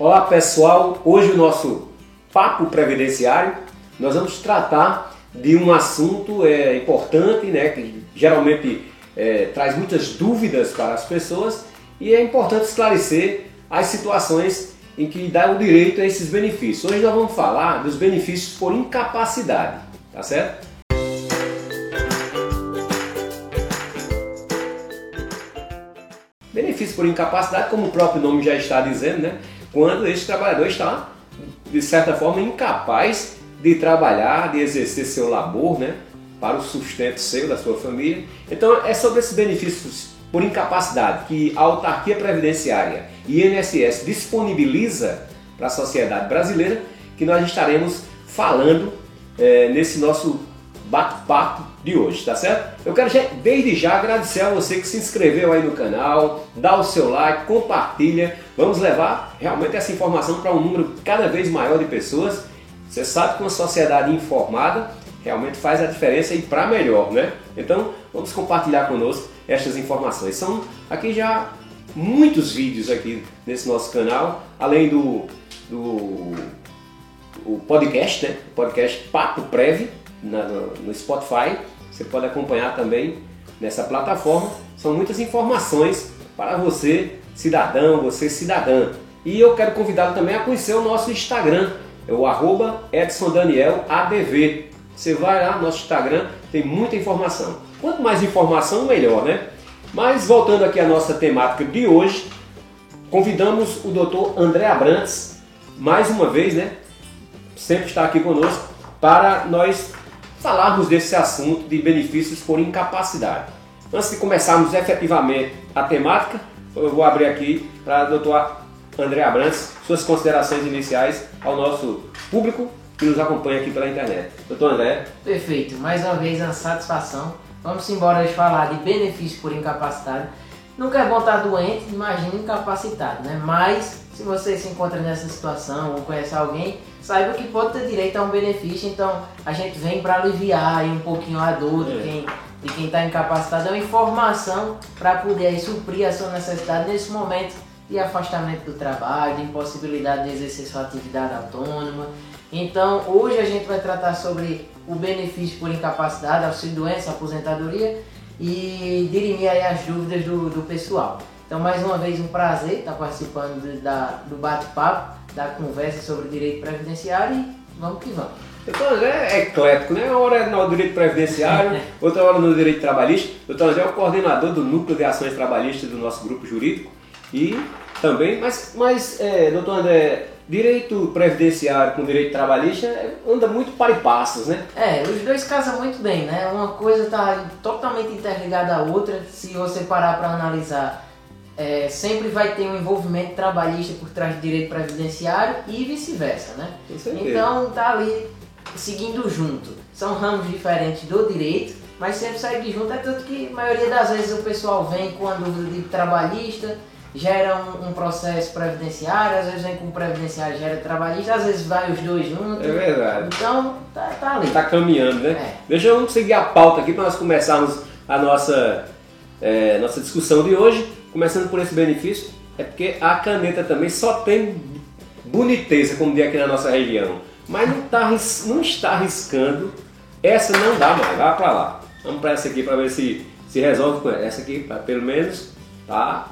Olá pessoal, hoje o nosso papo previdenciário nós vamos tratar de um assunto é, importante, né, que geralmente é, traz muitas dúvidas para as pessoas e é importante esclarecer as situações em que dá o direito a esses benefícios. Hoje nós vamos falar dos benefícios por incapacidade, tá certo? Benefício por incapacidade, como o próprio nome já está dizendo, né? Quando esse trabalhador está, de certa forma, incapaz de trabalhar, de exercer seu labor né? para o sustento seu, da sua família. Então, é sobre esses benefícios por incapacidade que a autarquia previdenciária e INSS disponibiliza para a sociedade brasileira que nós estaremos falando é, nesse nosso bate-papo de hoje, tá certo? Eu quero desde já agradecer a você que se inscreveu aí no canal, dá o seu like, compartilha. Vamos levar realmente essa informação para um número cada vez maior de pessoas. Você sabe que uma sociedade informada realmente faz a diferença e para melhor, né? Então, vamos compartilhar conosco estas informações. São aqui já muitos vídeos aqui nesse nosso canal, além do, do o podcast, né? O podcast Papo Prev, na, no, no Spotify. Você pode acompanhar também nessa plataforma. São muitas informações para você, cidadão, você cidadã. E eu quero convidá-lo também a conhecer o nosso Instagram, é o arroba. Você vai lá no nosso Instagram, tem muita informação. Quanto mais informação, melhor, né? Mas voltando aqui à nossa temática de hoje, convidamos o Dr. André Abrantes, mais uma vez, né? Sempre está aqui conosco para nós falarmos desse assunto de benefícios por incapacidade. Antes de começarmos efetivamente a temática, eu vou abrir aqui para o Dr. André Abrantes suas considerações iniciais ao nosso público que nos acompanha aqui pela internet. Doutor André. Perfeito, mais uma vez uma satisfação. Vamos embora hoje falar de benefício por incapacidade. Nunca é bom estar doente, imagina incapacitado, né? Mas se você se encontra nessa situação ou conhece alguém, saiba que pode ter direito a um benefício, então a gente vem para aliviar um pouquinho a dor de é. quem de quem está incapacitado, é uma informação para poder aí, suprir a sua necessidade nesse momento de afastamento do trabalho, de impossibilidade de exercer sua atividade autônoma. Então, hoje a gente vai tratar sobre o benefício por incapacidade, auxílio doença, aposentadoria e dirimir aí as dúvidas do, do pessoal. Então, mais uma vez, um prazer estar participando de, da, do bate-papo, da conversa sobre direito previdenciário e vamos que vamos. Então, é eclético, né? Uma hora é no direito previdenciário, outra hora no direito trabalhista. Doutor André é o coordenador do Núcleo de Ações Trabalhistas do nosso grupo jurídico e também, mas, mas é, doutor André, direito previdenciário com direito trabalhista anda muito para e passos, né? É, os dois casam muito bem, né? Uma coisa está totalmente interligada à outra. Se você parar para analisar, é, sempre vai ter um envolvimento trabalhista por trás do direito previdenciário e vice-versa, né? Então tá ali seguindo junto. São ramos diferentes do direito, mas sempre segue junto. É tanto que a maioria das vezes o pessoal vem com a dúvida de trabalhista gera um, um, processo previdenciário, às vezes vem com previdenciário gera trabalhista, às vezes vai os dois juntos. É verdade. Então, tá, tá ali. Tá caminhando, né? É. Deixa eu seguir a pauta aqui para nós começarmos a nossa, é, nossa discussão de hoje. Começando por esse benefício, é porque a caneta também só tem boniteza, como diz aqui na nossa região. Mas não, tá, não está arriscando. Essa não dá mais, vai para lá. Vamos para essa aqui para ver se se resolve com essa. Essa aqui, pelo menos, tá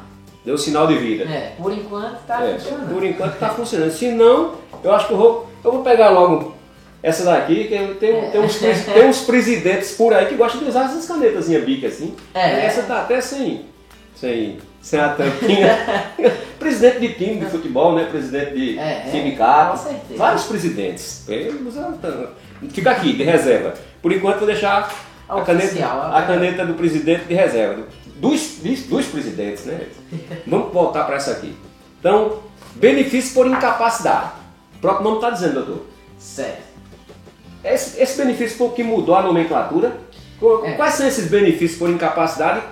Deu sinal de vida. É, por enquanto está é, funcionando. Por enquanto está funcionando. Se não, eu acho que eu vou, eu vou pegar logo essa daqui, que tem, é. tem, uns, tem uns presidentes por aí que gostam de usar essas canetas bica assim. É. Essa tá até sem, sem, sem a tampinha. presidente de time de futebol, né? Presidente de é, é. sindicato. Vários presidentes. Fica aqui, de reserva. Por enquanto vou deixar a, caneta, a caneta do presidente de reserva dos, dos presidentes, né? Vamos voltar para essa aqui. Então, benefício por incapacidade. O próprio nome está dizendo, doutor. Certo. Esse, esse benefício foi o que mudou a nomenclatura. É. Quais são esses benefícios por incapacidade?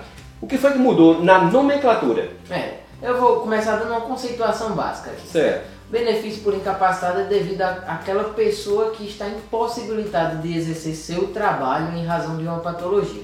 O que foi que mudou na nomenclatura? É, eu vou começar dando uma conceituação básica aqui. Certo. Benefício por incapacidade é devido àquela pessoa que está impossibilitada de exercer seu trabalho em razão de uma patologia.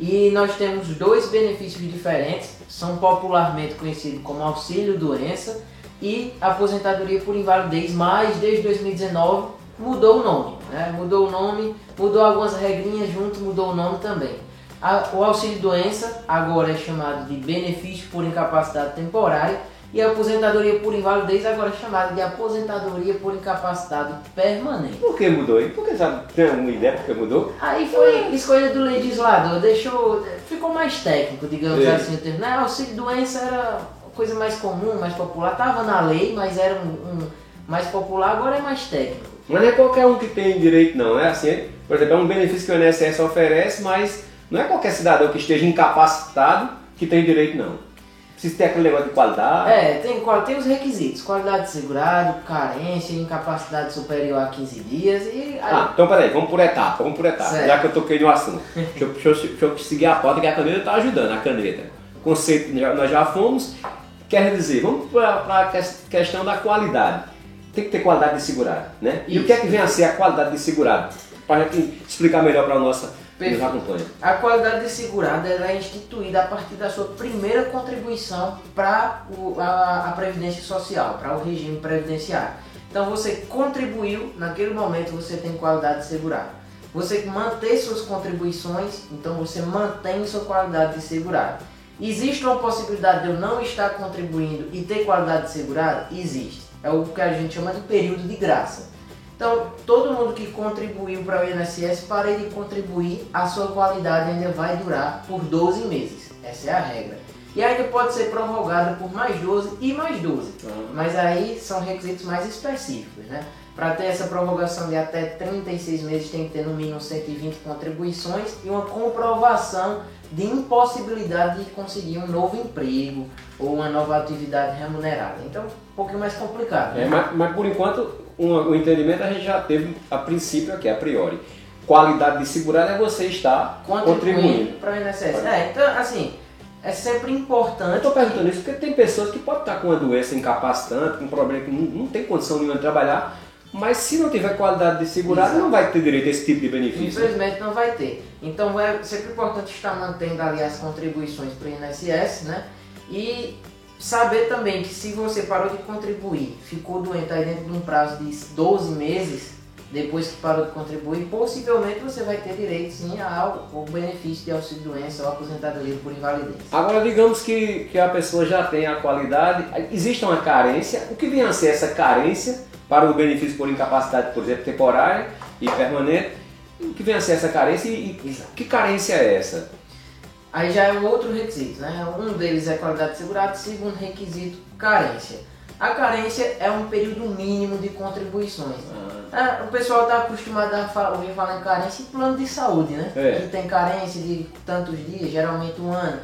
E nós temos dois benefícios diferentes, são popularmente conhecidos como auxílio doença e aposentadoria por invalidez, mas desde 2019 mudou o nome, né? Mudou o nome, mudou algumas regrinhas junto, mudou o nome também. A, o auxílio doença agora é chamado de benefício por incapacidade temporária e a aposentadoria por invalidez agora é chamada de aposentadoria por incapacidade permanente. Por que mudou aí? Por que sabe? Tem alguma ideia por que mudou? Aí foi escolha do legislador, deixou, ficou mais técnico, digamos É. assim, o termo. Né? Auxílio doença era coisa mais comum, mais popular, estava na lei, mas era um, um mais popular, agora é mais técnico. Mas não é qualquer um que tem direito, não. É assim, por exemplo, é um benefício que o INSS oferece, mas não é qualquer cidadão que esteja incapacitado que tem direito, não. Precisa ter aquele negócio de qualidade. É, tem, tem os requisitos, qualidade de segurado, carência, incapacidade superior a 15 dias e aí, Ah, então peraí, vamos por etapa, vamos por etapa, Certo. já que eu toquei no assunto. deixa, eu, deixa, eu, deixa eu seguir a pauta que a caneta está ajudando, a caneta. Conceito, nós já fomos, quer dizer, vamos para a questão da qualidade. Tem que ter qualidade de segurado, né? E o que é que vem a ser a qualidade de segurado? Para a gente explicar melhor para a nossa A qualidade de segurado ela é instituída a partir da sua primeira contribuição para a, a Previdência Social, para o regime previdenciário. Então você contribuiu, naquele momento você tem qualidade de segurado. Você manter suas contribuições, então você mantém sua qualidade de segurado. Existe uma possibilidade de eu não estar contribuindo e ter qualidade de segurado? Existe. É o que a gente chama de período de graça. Então, todo mundo que contribuiu para o INSS, para ele contribuir, a sua qualidade ainda vai durar por 12 meses. Essa é a regra. E ainda pode ser prorrogada por mais 12 e mais 12. Mas aí são requisitos mais específicos, né? Para ter essa prorrogação de até 36 meses tem que ter no mínimo 120 contribuições e uma comprovação de impossibilidade de conseguir um novo emprego ou uma nova atividade remunerada. Então, um pouquinho mais complicado. né? É, mas, mas por enquanto, um- o entendimento a gente já teve a princípio aqui, a priori. Qualidade de segurado é você estar contribuindo. contribuindo para o INSS. É, então, assim, é sempre Eu importante. estou perguntando isso porque tem pessoas que podem estar com uma doença incapacitante, com um problema que não, não tem condição nenhuma de trabalhar, mas se não tiver qualidade de segurado, Exato. não vai ter direito a esse tipo de benefício. Infelizmente não vai ter. Então é sempre importante estar mantendo ali as contribuições para o INSS, né? E saber também que se você parou de contribuir, ficou doente aí dentro de um prazo de 12 meses, depois que parou de contribuir, possivelmente você vai ter direito sim ao, ao benefício de auxílio doença ou aposentadoria por invalidez. Agora, digamos que, que a pessoa já tem a qualidade, existe uma carência, o que vem a ser essa carência para o benefício por incapacidade, por exemplo, temporária e permanente? O que vem a ser essa carência e, e que carência é essa? Aí já é um outro requisito, né? Um deles é qualidade de segurado, segundo requisito, carência. A carência é um período mínimo de contribuições. Ah, o pessoal está acostumado a ouvir falar em carência em plano de saúde, né? É. Que tem carência de tantos dias, geralmente um ano.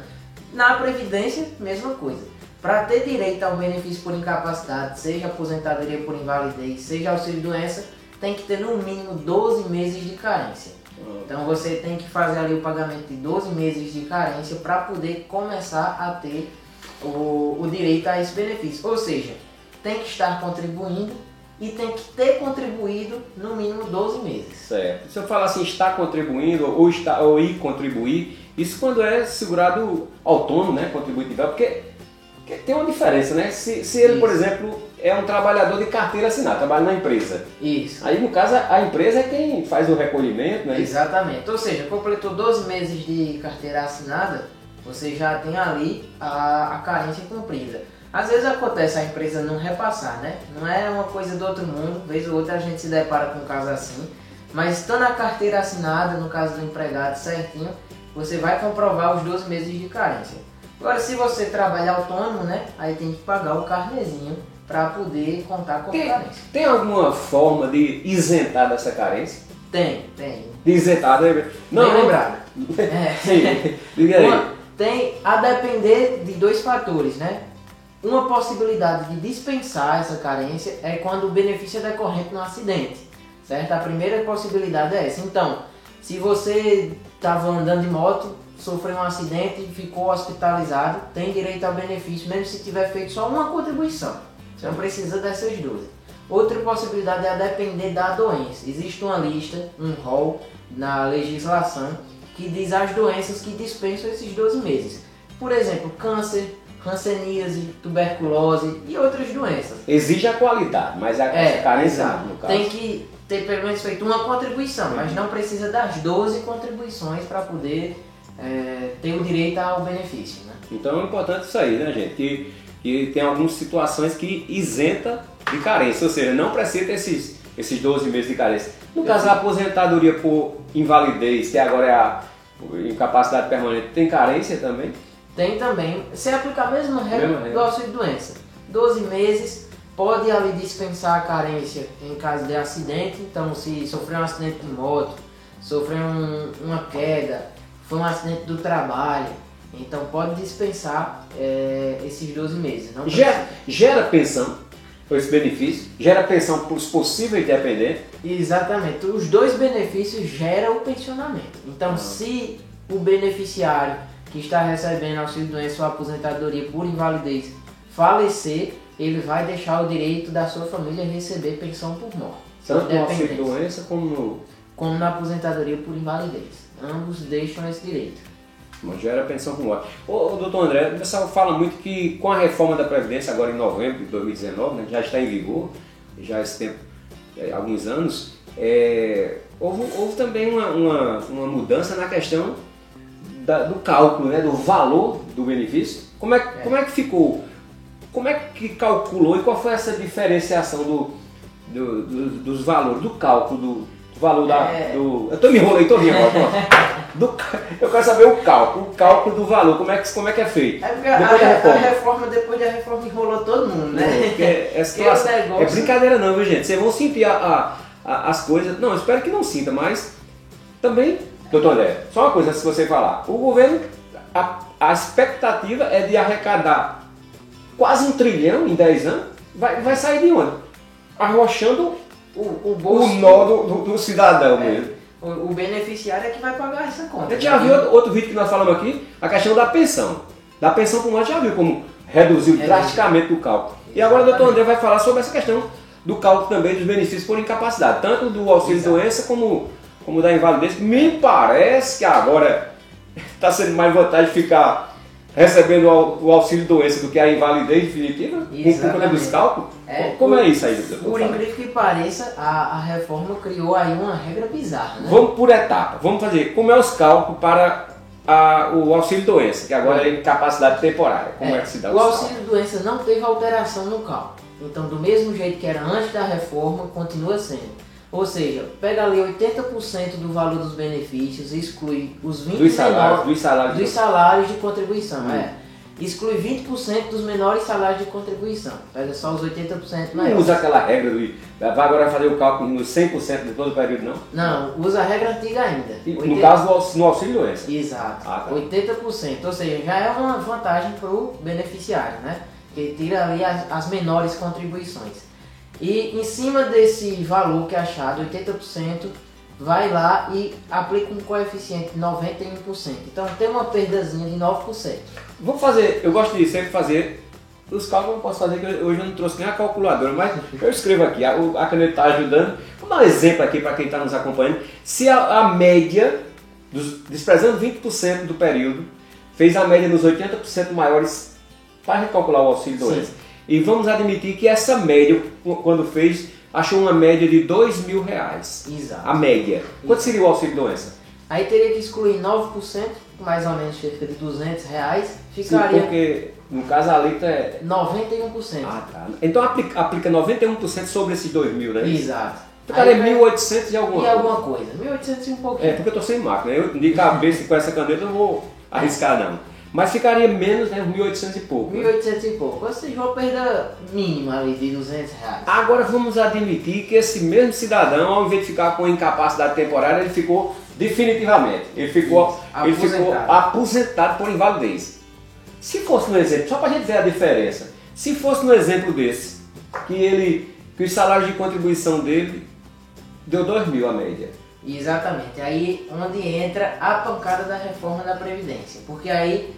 Na Previdência, mesma coisa. Para ter direito ao benefício por incapacidade, seja aposentadoria por invalidez, seja auxílio doença, tem que ter no mínimo 12 meses de carência. Então você tem que fazer ali o pagamento de 12 meses de carência para poder começar a ter o, o direito a esse benefício. Ou seja, tem que estar contribuindo e tem que ter contribuído no mínimo 12 meses. Certo. Se eu falar assim, está contribuindo ou, está, ou ir contribuir, isso quando é segurado autônomo, né? Contributivo, porque, porque tem uma diferença, né? Se, se ele, por Isso. exemplo, é um trabalhador de carteira assinada, trabalha na empresa. Isso. Aí, no caso, a empresa é quem faz o recolhimento, né? Exatamente. Ou seja, completou 12 meses de carteira assinada, você já tem ali a, a carência cumprida. Às vezes acontece a empresa não repassar, né? Não é uma coisa do outro mundo, vez ou outra a gente se depara com um caso assim. Mas estando a carteira assinada, no caso do empregado certinho, você vai comprovar os 12 meses de carência. Agora, se você trabalha autônomo, né? Aí tem que pagar o carnezinho para poder contar com a Tem, carência. tem alguma forma de isentar dessa carência? Tem, tem. De isentar, né? Bem lembrado. É. Sim, diga aí. Uma- tem a depender de dois fatores, né? Uma possibilidade de dispensar essa carência é quando o benefício é decorrente no acidente, certo? A primeira possibilidade é essa. Então, se você estava andando de moto, sofreu um acidente e ficou hospitalizado, tem direito ao benefício, mesmo se tiver feito só uma contribuição. Você não precisa dessas 12. Outra possibilidade é a depender da doença. Existe uma lista, um rol na legislação que diz as doenças que dispensam esses 12 meses. Por exemplo, câncer, hanseníase, tuberculose e outras doenças. Exige a qualidade, mas a É, carência no caso. Tem que ter pelo menos feito uma contribuição, mas não precisa das 12 contribuições para poder é, ter o direito ao benefício. Né? Então é importante isso aí, né, gente? Que, que tem algumas situações que isenta de carência, ou seja, não precisa ter esses, esses 12 meses de carência. No caso, a aposentadoria por invalidez, que agora é a incapacidade permanente, tem carência também? Tem também, se aplicar a mesma regra do auxílio doença. 12 meses, pode ali dispensar a carência em caso de acidente. Então, se sofreu um acidente de moto, sofreu um- uma queda, foi um acidente do trabalho, então pode dispensar é, esses 12 meses. Não Gera, gera pensão por esse benefício, gera pensão para os possíveis dependentes. Exatamente. Os dois benefícios geram o pensionamento. Então, se o beneficiário que está recebendo auxílio doença ou aposentadoria por invalidez falecer, ele vai deixar o direito da sua família receber pensão por morte. Tanto no auxílio doença como no. Como na aposentadoria por invalidez. Ambos deixam esse direito. Mas gera pensão por morte. Ô, ô, doutor André, o pessoal fala muito que com a reforma da Previdência, agora em novembro de 2019, né, já está em vigor, já há esse tempo, é, alguns anos, é, houve, houve também uma, uma, uma mudança na questão da- do cálculo, né, do valor do benefício. Como é, que- como é que ficou? Como é que calculou e qual foi essa diferenciação do, do- do- dos valores, do cálculo, do, do valor da. É. Do, eu tô me enrolei todinho agora, pronto. Do eu quero saber o cálculo, o cálculo do valor, como é que, como é, que é feito? É porque a, Depois da a- a reforma. reforma, depois da reforma, enrolou todo mundo, né? É, situação- o negócio- é brincadeira não, viu gente? Vocês vão sentir a- a- as coisas. Não, espero que não sinta, mas também, doutor André, só uma coisa se você falar. O governo, a, a expectativa é de arrecadar quase um trilhão em 10 anos. Vai, vai sair de onde? Arrochando O, o o bolso. nó do, do- do cidadão mesmo. O, o beneficiário é que vai pagar essa conta. Gente já viu outro, outro vídeo que nós falamos aqui, a questão da pensão. Da pensão por morte já viu como reduziu Reduziu. drasticamente o cálculo. E agora o doutor André vai falar sobre essa questão do cálculo também dos benefícios por incapacidade, tanto do auxílio Exato. doença como, como da invalidez. Me parece que agora está sendo mais vantagem ficar recebendo o au- o auxílio doença do que a invalidez definitiva, com conta Exatamente. dos cálculos. É, como por- é isso aí? Por incrível que pareça, a, a reforma criou aí uma regra bizarra, né? Vamos por etapa. Vamos fazer como é os cálculos para a- o auxílio doença, que agora é incapacidade temporária. Como é, que se dá o auxílio doença não teve alteração no cálculo. Então, do mesmo jeito que era antes da reforma, continua sendo. Ou seja, pega ali 80% do valor dos benefícios, exclui os 20 Dos salários, menores- dos salários. dos salários de contribuição, Hum. é. Exclui 20% dos menores salários de contribuição. Pega só os 80% Não usa aquela regra do. Vai agora fazer o cálculo nos 100% de todo o período, não? Não, usa a regra antiga ainda. E, No 80 caso, no auxílio, no auxílio doença. Exato. Ah, tá. 80%. Ou seja, já é uma vantagem para o beneficiário, né? Que tira ali as, as menores contribuições. E em cima desse valor que é achado, 80%, vai lá e aplica um coeficiente de 91%. Então tem uma perdazinha de 9%. Vou fazer, eu gosto de sempre fazer. Os cálculos eu posso fazer, que hoje eu não trouxe nem a calculadora, mas eu escrevo aqui, a, a caneta está ajudando. Vou dar um exemplo aqui para quem está nos acompanhando. Se a, a média, dos, desprezando 20% do período, fez a média nos 80% maiores para recalcular o auxílio doença. E vamos admitir que essa média, quando fez, achou uma média de 2 mil reais. Exato. A média. Quanto seria o auxílio doença? Aí teria que excluir 9%, mais ou menos cerca de 200 reais, Sim, ficaria porque no caso a letra é 91%. Ah, tá. Então aplica, aplica 91% sobre esses 2 mil, né? Exato. Ficaria Aí vai- 1.800 e alguma E coisa. alguma coisa. 1.800 e um pouquinho. É, porque eu tô sem máquina. Eu de cabeça com essa caneta eu não vou arriscar não. Mas ficaria menos, né? 1.800 e pouco. né? 1.800 e pouco. Ou seja, uma perda mínima ali de 200 reais. Agora vamos admitir que esse mesmo cidadão, ao invés de ficar com incapacidade temporária, ele ficou definitivamente. Ele ficou, ele ficou Aposentado. aposentado por invalidez. Se fosse no exemplo, só para a gente ver a diferença, se fosse no exemplo desse, que ele, que os salários de contribuição dele deu 2 mil a média. Exatamente. Aí onde entra a pancada da reforma da Previdência. Porque aí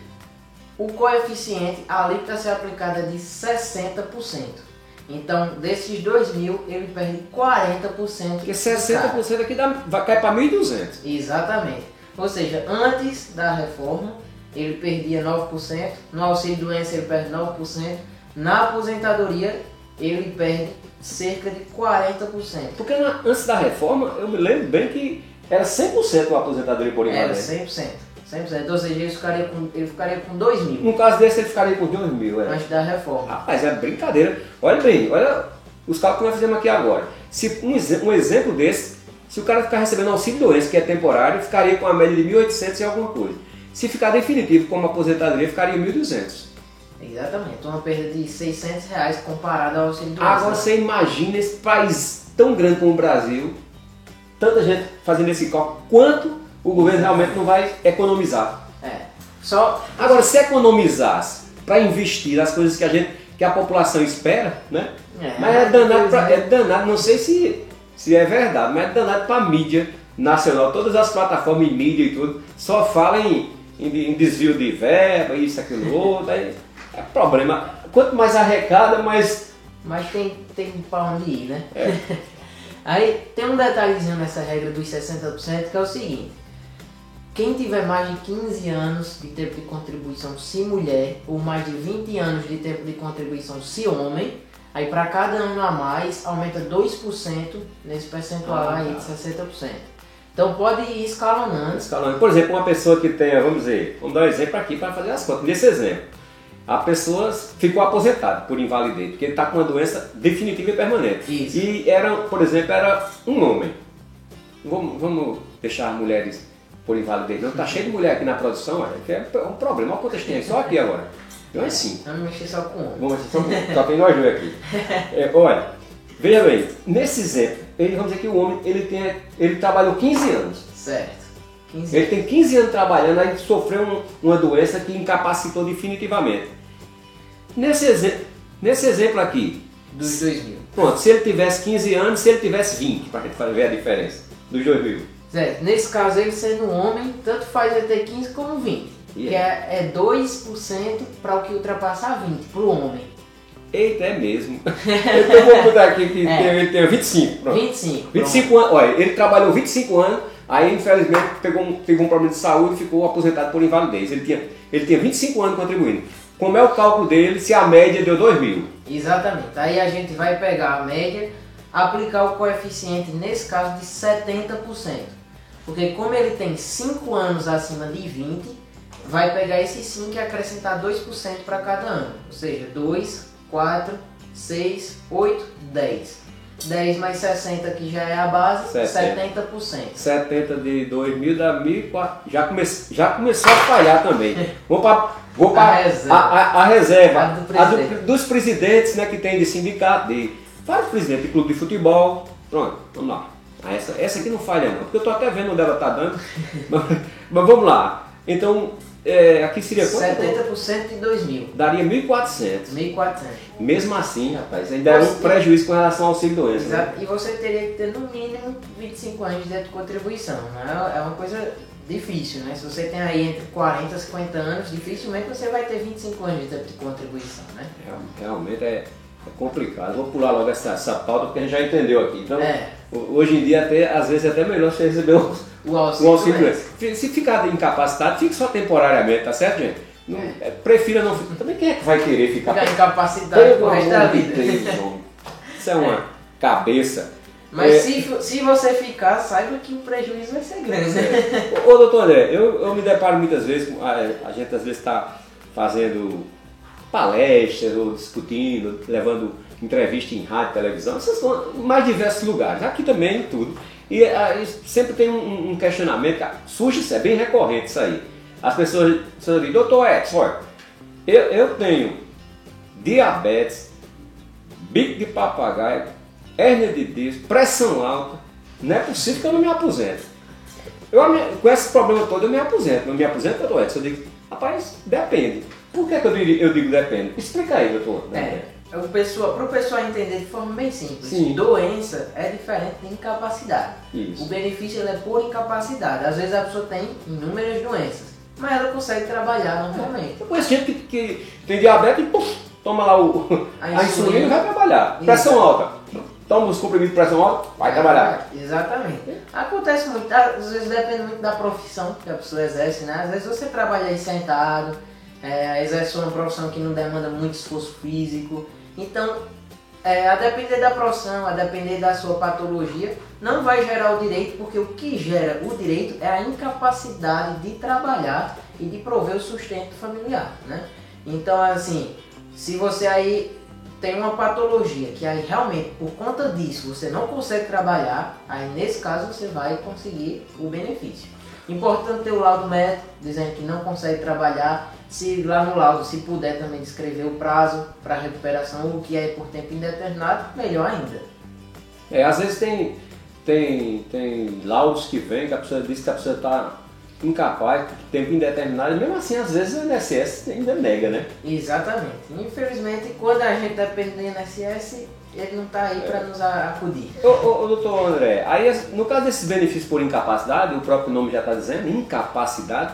o coeficiente, a alíquota a ser aplicada é de 60%. Então, desses 2 mil, ele perde 40%. Porque do cargo. 60% aqui dá, vai cair para 1.200. Exatamente. Ou seja, antes da reforma, ele perdia 9%, no auxílio doença ele perde 9%, na aposentadoria ele perde cerca de 40%. Porque na, antes da reforma, eu me lembro bem que era 100% o aposentadoria por Era invalidez. 100%. 100%. Ou seja, ele ficaria com, ele ficaria com 2 mil No caso desse, ele ficaria com 2 mil. É. antes da reforma. Rapaz, é brincadeira. Olha bem, olha os cálculos que nós fizemos aqui agora. Se um, um exemplo desse, se o cara ficar recebendo auxílio doença, que é temporário, ficaria com a média de 1.800 e alguma coisa. Se ficar definitivo como aposentadoria, ficaria 1.200. Exatamente. Uma perda de 600 reais comparada ao auxílio doença. Agora você imagina esse país tão grande como o Brasil, tanta gente fazendo esse cálculo, quanto o governo realmente não vai economizar. É. Só Agora, se economizasse para investir nas coisas que a gente, que a população espera, né? É, mas é danado, pra, é danado, não sei se, se é verdade, mas é danado para a mídia nacional, todas as plataformas em mídia e tudo, só falam em, em- em desvio de verba, isso, aquilo, outro, aí é problema. Quanto mais arrecada, mais Mas tem, tem pra onde ir, né? É. Aí tem um detalhezinho nessa regra dos 60% que é o seguinte. Quem tiver mais de 15 anos de tempo de contribuição se mulher, ou mais de 20 anos de tempo de contribuição se homem, aí para cada ano a mais aumenta 2% nesse percentual Ah, aí tá. de 60%. Então pode ir escalonando. escalando. Por exemplo, uma pessoa que tenha, vamos dizer, vamos dar um exemplo aqui para fazer as contas. Nesse exemplo, a pessoa ficou aposentada por invalidez, porque ele está com uma doença definitiva e permanente. Isso. E era, por exemplo, era um homem. Vamos, vamos deixar as mulheres por invalidez. Não, tá cheio de mulher aqui na produção, olha, que é um problema. Olha quantas tem só aqui agora. Então é assim. Não mexer só com homem. Vamos só, só tem nós dois aqui. É, olha, veja bem, nesse exemplo, ele, vamos dizer que o homem ele, tem, ele trabalhou 15 anos. Certo. 15 Ele tem 15 anos trabalhando, aí sofreu um- uma doença que incapacitou definitivamente. Nesse, exe- nesse exemplo aqui, dos 2 mil. pronto, se ele tivesse 15 anos, se ele tivesse 20, para a gente ver a diferença dos dois mil. Certo. Nesse caso, ele sendo homem, tanto faz ele ter 15 como 20. E Que é, é 2% para o que ultrapassar 20, para o homem. Eita, é mesmo. então vou botar aqui que É. tem, ele tem 25. Pronto. 25. pronto. 25 anos, olha, ele trabalhou 25 anos, aí infelizmente pegou um, pegou um problema de saúde e ficou aposentado por invalidez. Ele tinha, ele tinha 25 anos contribuindo. Como é o cálculo dele se a média deu 2 mil? Exatamente. Aí a gente vai pegar a média, aplicar o coeficiente, nesse caso, de 70%. Porque como ele tem 5 anos acima de 20, vai pegar esse 5 e acrescentar 2% para cada ano. Ou seja, 2, 4, 6, 8, 10. 10 mais 60 que já é a base, 70. 70%. 70 de 2 mil dá 1.400. Já, come, já começou a falhar também. Vou para vou pra, A reserva. A, a- a reserva. A do A do- presidente. dos presidentes né, que tem de sindicato, de vários presidentes de clube de futebol. Pronto, vamos lá. Ah, Essa, essa aqui não falha não, porque eu estou até vendo onde ela está dando. mas, mas vamos lá. Então, é, aqui seria quanto? 70% de 2 mil. Daria 1.400. 1.400. Mesmo assim, rapaz, ainda é um prejuízo com relação ao auxílio doença. né? Exato. E você teria que ter no mínimo 25 anos de contribuição. Né? É uma coisa difícil, né? Se você tem aí entre 40 e 50 anos, dificilmente você vai ter 25 anos de de contribuição, né? Real- Realmente é, é complicado. Vou pular logo essa, essa pauta porque a gente já entendeu aqui. Então, É. ho- hoje em dia, até, às vezes, é até melhor você receber o, auxílio, auxílio doença. Fi- Se ficar incapacitado, fique só temporariamente, tá certo, gente? Não, é, prefira não ficar. Também quem é que vai querer ficar Ficar incapacitado Pelo pro resto da vida. Deus. Isso é uma cabeça. Mas É. se, se você ficar, saiba que o prejuízo vai ser grande. né? Ô, ô, doutor André, eu, eu me deparo muitas vezes, a, a gente às vezes está fazendo palestras ou discutindo, levando entrevista em rádio, televisão, essas em mais diversos lugares, aqui também tudo. E aí sempre tem um, um questionamento, que surge isso, é bem recorrente isso aí. As pessoas, as pessoas dizem, doutor Edson, olha, eu, eu tenho diabetes, bico de papagaio, hérnia de disco, pressão alta, não é possível que eu não me aposente. Eu, com esse problema todo, eu me aposento. Não me aposento, doutor Edson. Eu digo, rapaz, depende. Por que, que eu, digo, eu digo depende? Explica aí, doutor. É, para o pessoal, entender de forma bem simples, Sim. doença é diferente de incapacidade. O Isso. benefício ele é por incapacidade. Às vezes a pessoa tem inúmeras doenças, mas ela consegue trabalhar normalmente. Eu conheço gente que, que tem diabetes e puf, toma lá o, A a, insulina e vai trabalhar. Pressão alta. toma os comprimidos de pressão alta, vai trabalhar. Exatamente. Acontece muito, às vezes depende muito da profissão que a pessoa exerce, né? Às vezes você trabalha aí sentado, é, exerce uma profissão que não demanda muito esforço físico. Então, é, a depender da profissão, a depender da sua patologia, não vai gerar o direito, porque o que gera o direito é a incapacidade de trabalhar e de prover o sustento familiar, né? Então, assim, se você aí tem uma patologia que aí realmente por conta disso você não consegue trabalhar, aí nesse caso você vai conseguir o benefício. Importante ter o laudo médico dizendo que não consegue trabalhar, se lá no laudo se puder também descrever o prazo para recuperação, o que é por tempo indeterminado, melhor ainda. É, às vezes tem, tem, tem laudos que vem que a pessoa diz que a pessoa está incapaz, tempo indeterminado, e mesmo assim, às vezes o INSS ainda nega, né? Exatamente. Infelizmente, quando a gente depende do INSS, ele não está aí para nos acudir. Ô, ô, ô, doutor André, aí no caso desses benefícios por incapacidade, o próprio nome já está dizendo, incapacidade,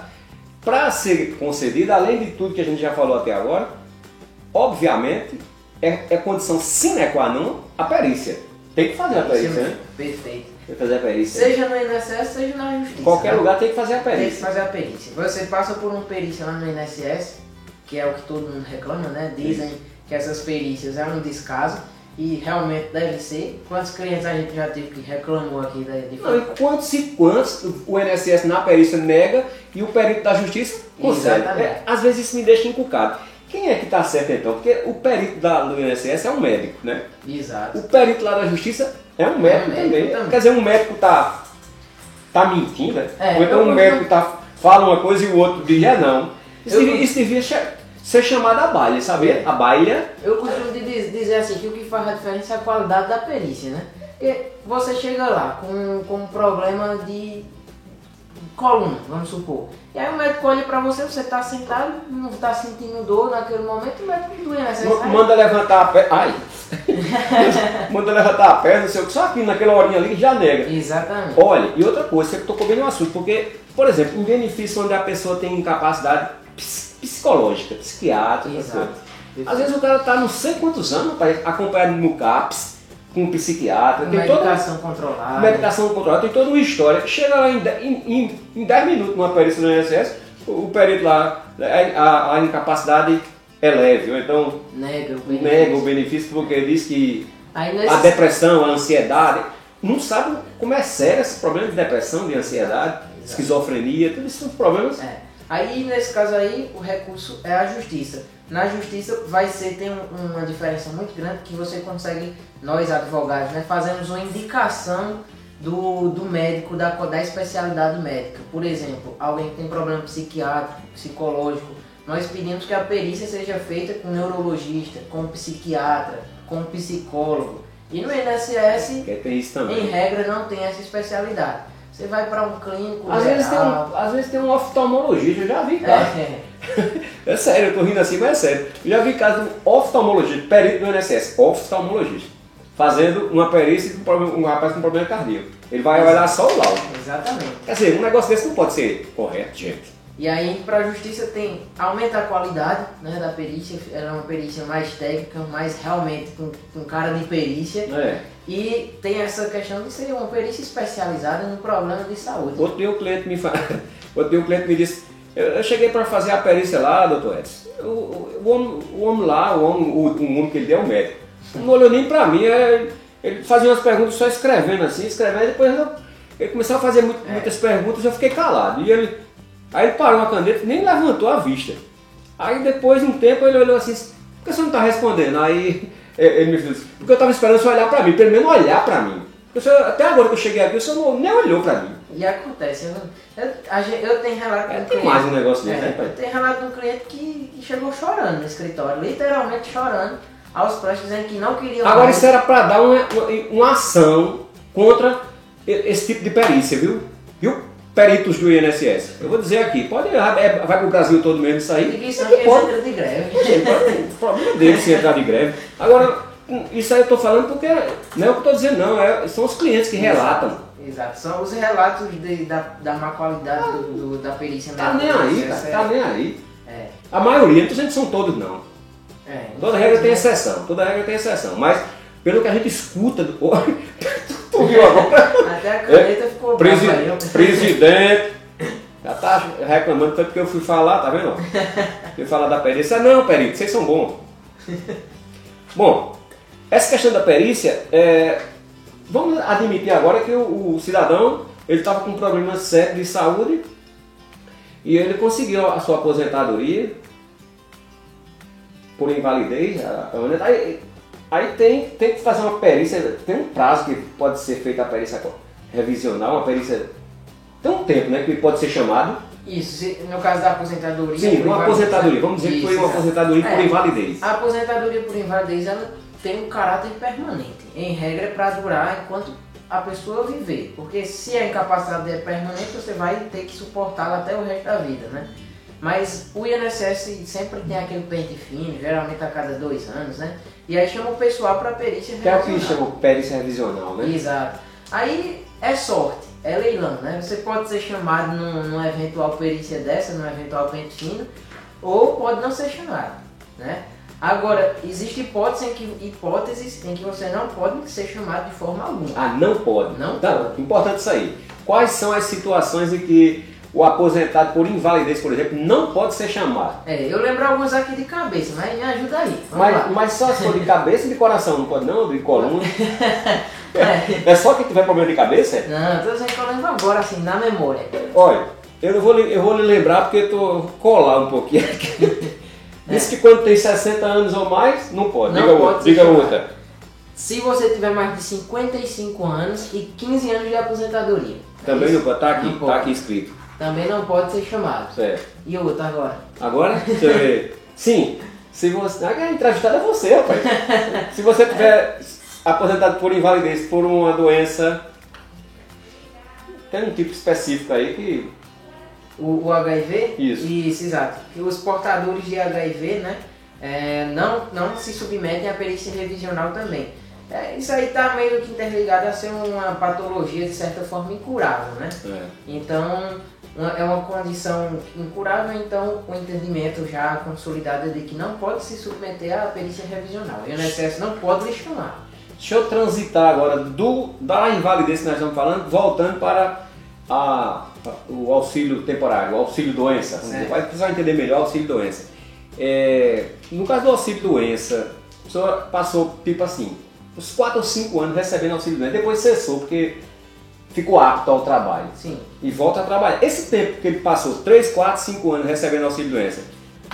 para ser concedida, além de tudo que a gente já falou até agora, obviamente, é, é condição sine qua non a perícia. Tem que fazer a perícia, né? Perfeito. Tem que fazer a perícia. Seja no INSS, seja na justiça. Em qualquer né? lugar tem que fazer a Tem que perícia. fazer a perícia. Você passa por uma perícia lá no INSS, que é o que todo mundo reclama, né? Dizem que essas perícias é um descaso e realmente deve ser. Quantos clientes a gente já teve que reclamou aqui da Não, e quantos e quantos o INSS na perícia nega e o perito da justiça consegue? É, às vezes isso me deixa encucado. Quem é que está certo então? Porque o perito da, do INSS é um médico, né? Exato. O perito lá da justiça é um médico, médico também. também. Quer dizer, um médico tá, tá mentindo, né? É, Ou então um não- médico tá, fala uma coisa e o outro diz é não. Isso, Eu devia, isso devia ser chamado a baile, sabia? A baile Eu costumo dizer assim que o que faz a diferença é a qualidade da perícia, né? Porque você chega lá com, com um problema de coluna, vamos supor. E aí o médico olha pra você, você tá sentado, não tá sentindo dor naquele momento, o médico não é ma- necessário. manda levantar a perna. Ai! manda levantar a perna, não sei o que, só aqui naquela horinha ali já nega. Exatamente. Olha, e outra coisa, você tocou bem no assunto, porque, por exemplo, em benefício onde a pessoa tem incapacidade ps- psicológica, psiquiátrica, essas Exato. Às vezes o cara tá não sei quantos anos, pai, acompanhado no CAPS, com um psiquiatra, tem toda medicação controlada. medicação controlada, tem toda uma história. Chega lá em, de- em, em, em 10 minutos numa perícia do INSS, o, o perito lá, a, a- a incapacidade é leve, ou então Nega o benefício. nega o benefício porque diz que Aí a depressão, a ansiedade, não sabe como é sério esse problema de depressão, de ansiedade, esquizofrenia, tudo isso são problemas. É. Aí nesse caso aí o recurso é a justiça. Na justiça vai ser tem um- uma diferença muito grande que você consegue nós advogados, né, fazemos uma indicação do, do médico da, da especialidade médica. Por exemplo, alguém que tem problema psiquiátrico, psicológico, nós pedimos que a perícia seja feita com um neurologista, com um psiquiatra, com um psicólogo. E no INSS em regra não tem essa especialidade. Você vai para um clínico Às vezes, tem um, às vezes tem um oftalmologista, eu já vi caso. É, É sério, eu tô rindo assim, mas é sério. Eu já vi caso de um oftalmologista, perito do INSS, oftalmologista, fazendo uma perícia com um, rapaz com problema cardíaco. Ele vai olhar só o laudo. exatamente. Quer dizer, um negócio desse não pode ser correto, gente. E aí para a justiça tem aumenta a qualidade né, da perícia, ela é uma perícia mais técnica, mais realmente com, com cara de perícia. É. E tem essa questão de ser uma perícia especializada no problema de saúde. Outro dia o cliente me fa... Outro dia o cliente me disse, eu, eu cheguei para fazer a perícia lá, doutor Edson. O, o, o homem, o homem lá, o homem, o, o homem que ele deu, o médico, não olhou nem para mim, é, ele fazia umas perguntas só escrevendo assim, escrevendo, depois eu, ele começou a fazer muito- muitas perguntas, eu fiquei calado. E ele, aí ele parou a caneta, nem levantou a vista. Aí depois de um tempo ele olhou assim, por que você não está respondendo? Aí ele me disse, porque eu estava esperando você olhar para mim, pelo menos olhar para mim. Porque até agora que eu cheguei aqui, o senhor não- nem olhou para mim. E acontece, eu, eu, eu tenho relato É, um tem cliente. mais um negócio desse, é, né, pai? eu tenho relato de um cliente que, que chegou chorando no escritório, literalmente chorando, aos prestes dizendo que não queria Agora mais. isso era para dar uma, uma, uma ação contra esse tipo de perícia, viu? Peritos do INSS. Eu vou dizer aqui, pode é, vai pro Brasil todo mesmo isso aí. Distribuição é que eles pode, entram de greve. Pode- o problema dele se entrar de greve. Agora, isso aí eu tô falando porque não é o que eu tô dizendo, não, é, são os clientes que relatam. Exato, são os relatos de- da, da má qualidade do, do- da perícia Tá nem aí, cara, é- tá nem aí. É, A maioria, não tô dizendo que são todos não. é, Toda regra tem exceção, toda regra tem exceção. Mas pelo que a gente escuta, do... agora? Até a caneta ficou Presi brava. Presidente, já tá reclamando, foi porque eu fui falar, tá vendo? Fui falar da perícia. Não, perito, vocês são bons. Bom, essa questão da perícia, é, vamos admitir agora que o, o cidadão ele estava com um problema sério de saúde e ele conseguiu a sua aposentadoria por invalidez. a- a- Aí, tem, tem que fazer uma perícia, tem um prazo que pode ser feita a perícia revisional, uma perícia. Tem um tempo né, que pode ser chamado. Isso, no caso da aposentadoria. Sim, por uma aposentadoria. Vamos dizer que foi Isso, uma aposentadoria por É. invalidez. A aposentadoria por invalidez ela tem um caráter permanente. Em regra, é para durar enquanto a pessoa viver. Porque se a incapacidade é permanente, você vai ter que suportá-la até o resto da vida, né? Mas o INSS sempre tem aquele pente fino, geralmente a cada dois anos, né? E aí chama o pessoal para perícia Que é o que revisional. chama perícia revisional, né? Exato. Aí é sorte, é leilão, né? Você pode ser chamado num, numa eventual perícia dessa, num eventual pente fino, ou pode não ser chamado, né? Agora, existe hipótese em que, hipóteses em que você não pode ser chamado de forma alguma. Ah, não pode. Não tá, pode. Importante isso aí. Quais são as situações em que o aposentado por invalidez, por exemplo, não pode ser chamado? É, eu lembro alguns aqui de cabeça, mas me ajuda aí. Mas, lá. mas só se for de cabeça e de coração, não pode não? De coluna? É. É só quem tiver problema de cabeça? Não, tô dizendo que eu lembro agora, assim, na memória. Olha, eu, não vou, lhe- eu vou lhe lembrar porque eu tô colar um pouquinho aqui. Diz que quando tem 60 anos ou mais, não pode. Não diga pode outra. Diga outra. Se você tiver mais de 55 anos e 15 anos de aposentadoria. é Também isso? não pode. Tá aqui, Não tá pode. aqui escrito. Também não pode ser chamado. Certo. E outra agora? Agora, deixa eu ver. Sim, se você. Ah, entrevistado é você, rapaz. Se você tiver aposentado por invalidez por uma doença. Tem um tipo específico aí que. O, o HIV? Isso. Isso, exato. E os portadores de HIV, né? é, não, não se submetem à perícia revisional também. É, isso aí está meio que interligado a ser uma patologia de certa forma incurável, né? É. Então, é uma condição incurável, então o entendimento já consolidado é de que não pode se submeter à perícia revisional. O INSS não pode lhe chamar. Deixa eu transitar agora do, da invalidez que nós estamos falando, voltando para a- o auxílio temporário, o auxílio doença. Certo. Vai precisar entender melhor o auxílio doença. É, no caso do auxílio doença, a pessoa passou tipo assim, uns 4 ou 5 anos recebendo auxílio doença, depois cessou porque ficou apto ao trabalho Sim. e volta a trabalhar. Esse tempo que ele passou, 3, 4, 5 anos recebendo auxílio doença,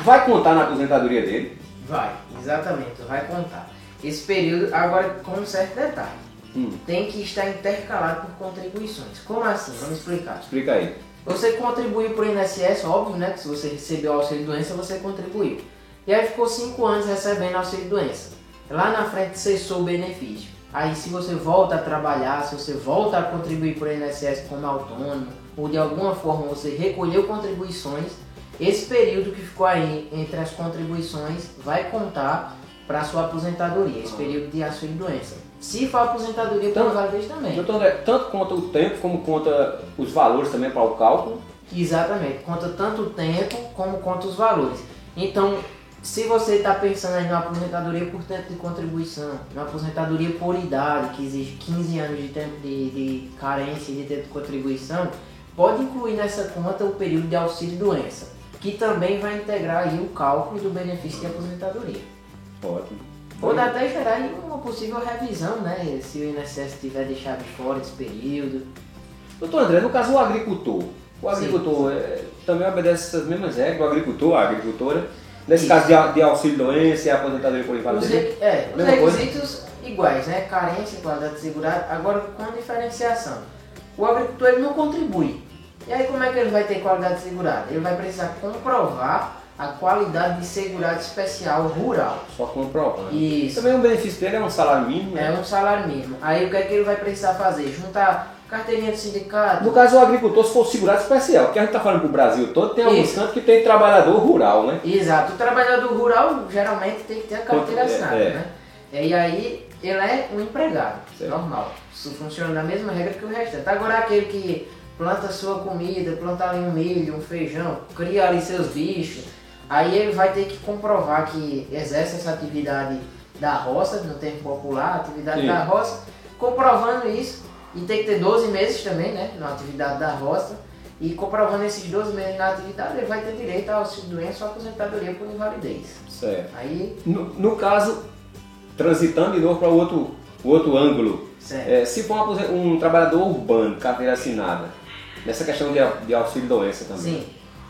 vai contar na aposentadoria dele? Vai, exatamente, vai contar. Esse período, agora com um certo detalhe, Hum, tem que estar intercalado por contribuições. Como assim? Vamos explicar. explica aí. Você contribuiu para o INSS, óbvio, né? Que se você recebeu auxílio doença, você contribuiu. E aí ficou 5 anos recebendo auxílio doença. Lá na frente cessou o benefício. Aí se você volta a trabalhar, se você volta a contribuir para o INSS como autônomo, ou de alguma forma você recolheu contribuições, esse período que ficou aí entre as contribuições vai contar para a sua aposentadoria, esse período de auxílio doença. Se for aposentadoria por Então, invalidez também. Doutor André, tanto conta o tempo como conta os valores também para o cálculo. Exatamente, conta tanto o tempo como conta os valores. Então, se você está pensando aí numa aposentadoria por tempo de contribuição, numa aposentadoria por idade, que exige 15 anos de tempo de, de carência e de tempo de contribuição, pode incluir nessa conta o período de auxílio doença, que também vai integrar aí o cálculo do benefício de aposentadoria. Ótimo. Pode até gerar aí uma possível revisão, né? Se o INSS tiver deixado de fora esse período. Doutor André, no caso o agricultor. O Sim. agricultor é, também obedece essas mesmas regras, o agricultor, a agricultora. Nesse Isso. caso de, de auxílio doença e aposentadoria por invalidez. re- é, os requisitos iguais, né? Carência, qualidade segurada, agora com a diferenciação. O agricultor ele não contribui. E aí como é que ele vai ter qualidade segurada? Ele vai precisar comprovar a qualidade de segurado especial rural. Só comprovando. Isso. Também o benefício dele é um salário mínimo, né? É um salário mínimo. Aí o que é que ele vai precisar fazer? Juntar carteirinha do sindicato. No caso, o agricultor, se for segurado especial, porque a gente está falando para o Brasil todo, tem alguns cantos que tem trabalhador rural, né? Exato. O trabalhador rural geralmente tem que ter a carteira É, assinada, é. né? E aí ele é um empregado, Certo. normal. Isso funciona da mesma regra que o restante. Agora aquele que planta sua comida, planta ali um milho, um feijão, cria ali seus bichos, aí ele vai ter que comprovar que exerce essa atividade da roça, no tempo popular, atividade Sim. da roça, comprovando isso, e tem que ter 12 meses também, né, na atividade da roça, e comprovando esses 12 meses na atividade, ele vai ter direito ao auxílio doença ou aposentadoria por invalidez. Certo. Aí, No, no caso, transitando de novo para o outro, o outro ângulo, certo. é, se for um, um trabalhador urbano, carteira assinada, nessa questão de, de auxílio-doença também, Sim.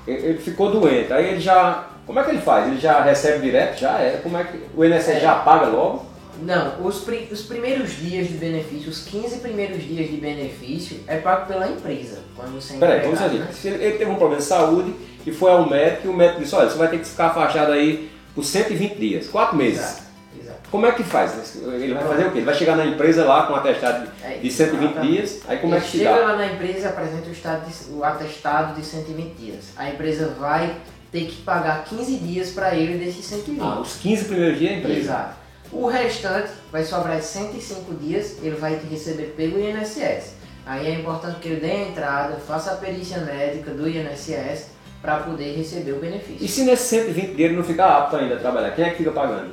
ele, ele ficou doente, aí ele já. Como é que ele faz? Ele já recebe direto? Já é? Como é que o INSS É. já paga logo? Não, os, pri- os primeiros dias de benefício, os 15 primeiros dias de benefício é pago pela empresa, quando você é Peraí, vamos ali. né? Se ele, ele teve um problema de saúde e foi ao médico e o médico disse, olha, você vai ter que ficar afastado aí por 120 dias, 4 meses. Exato, exato. Como é que faz? Ele vai fazer o quê? Ele vai chegar na empresa lá com um atestado de, É, de 120 exatamente. dias, aí como é Ele que se chega dá? lá na empresa e apresenta o, estado de- o atestado de 120 dias. A empresa vai ter que pagar 15 dias para ele desses 120. Ah, os 15 primeiros dias é a empresa. Exato. O restante vai sobrar 105 dias, ele vai receber pelo INSS. Aí é importante que ele dê a entrada, faça a perícia médica do INSS para poder receber o benefício. E se nesse 120 dias ele não ficar apto ainda a trabalhar, quem é que fica pagando?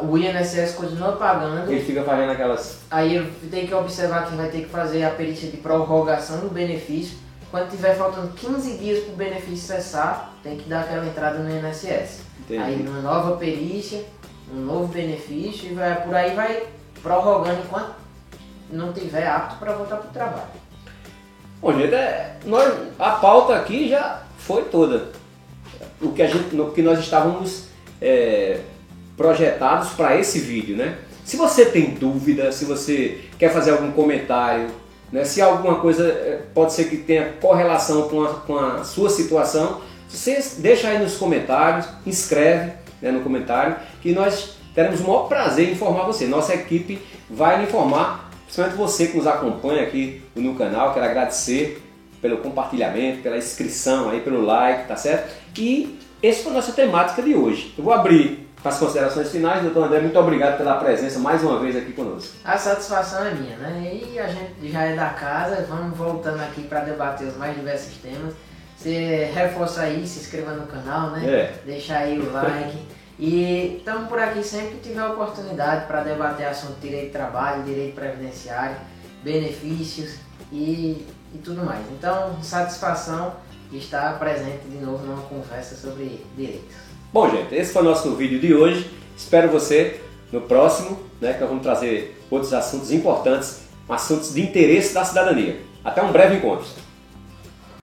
O INSS continua pagando, Ele fica fazendo aquelas. aí ele tem que observar que vai ter que fazer a perícia de prorrogação do benefício. Quando tiver faltando 15 dias para o benefício cessar, tem que dar aquela entrada no INSS. Entendi. Aí uma nova perícia, um novo benefício e vai, por aí vai prorrogando enquanto não tiver apto para voltar para o trabalho. Bom, gente, é, nós, a pauta aqui já foi toda. O que, a gente, no que nós estávamos é, projetados para esse vídeo, né? Se você tem dúvida, se você quer fazer algum comentário, né? se alguma coisa é, pode ser que tenha correlação com a, com a sua situação, você deixa aí nos comentários, inscreve né, no comentário, que nós teremos o maior prazer em informar você. Nossa equipe vai lhe informar, principalmente você que nos acompanha aqui no canal. Quero agradecer pelo compartilhamento, pela inscrição aí, pelo like, tá certo? E essa foi a nossa temática de hoje. Eu vou abrir para as considerações finais, doutor André, muito obrigado pela presença mais uma vez aqui conosco. A satisfação é minha, né? E a gente já é da casa, vamos voltando aqui para debater os mais diversos temas. Você reforça aí, se inscreva no canal, né? É. Deixa aí o like. E estamos por aqui sempre que tiver oportunidade para debater assunto de direito de trabalho, direito previdenciário, benefícios e, e tudo mais. Então, satisfação estar presente de novo numa conversa sobre direitos. Bom, gente, esse foi o nosso vídeo de hoje. Espero você no próximo, né, que nós vamos trazer outros assuntos importantes, assuntos de interesse da cidadania. Até um breve encontro.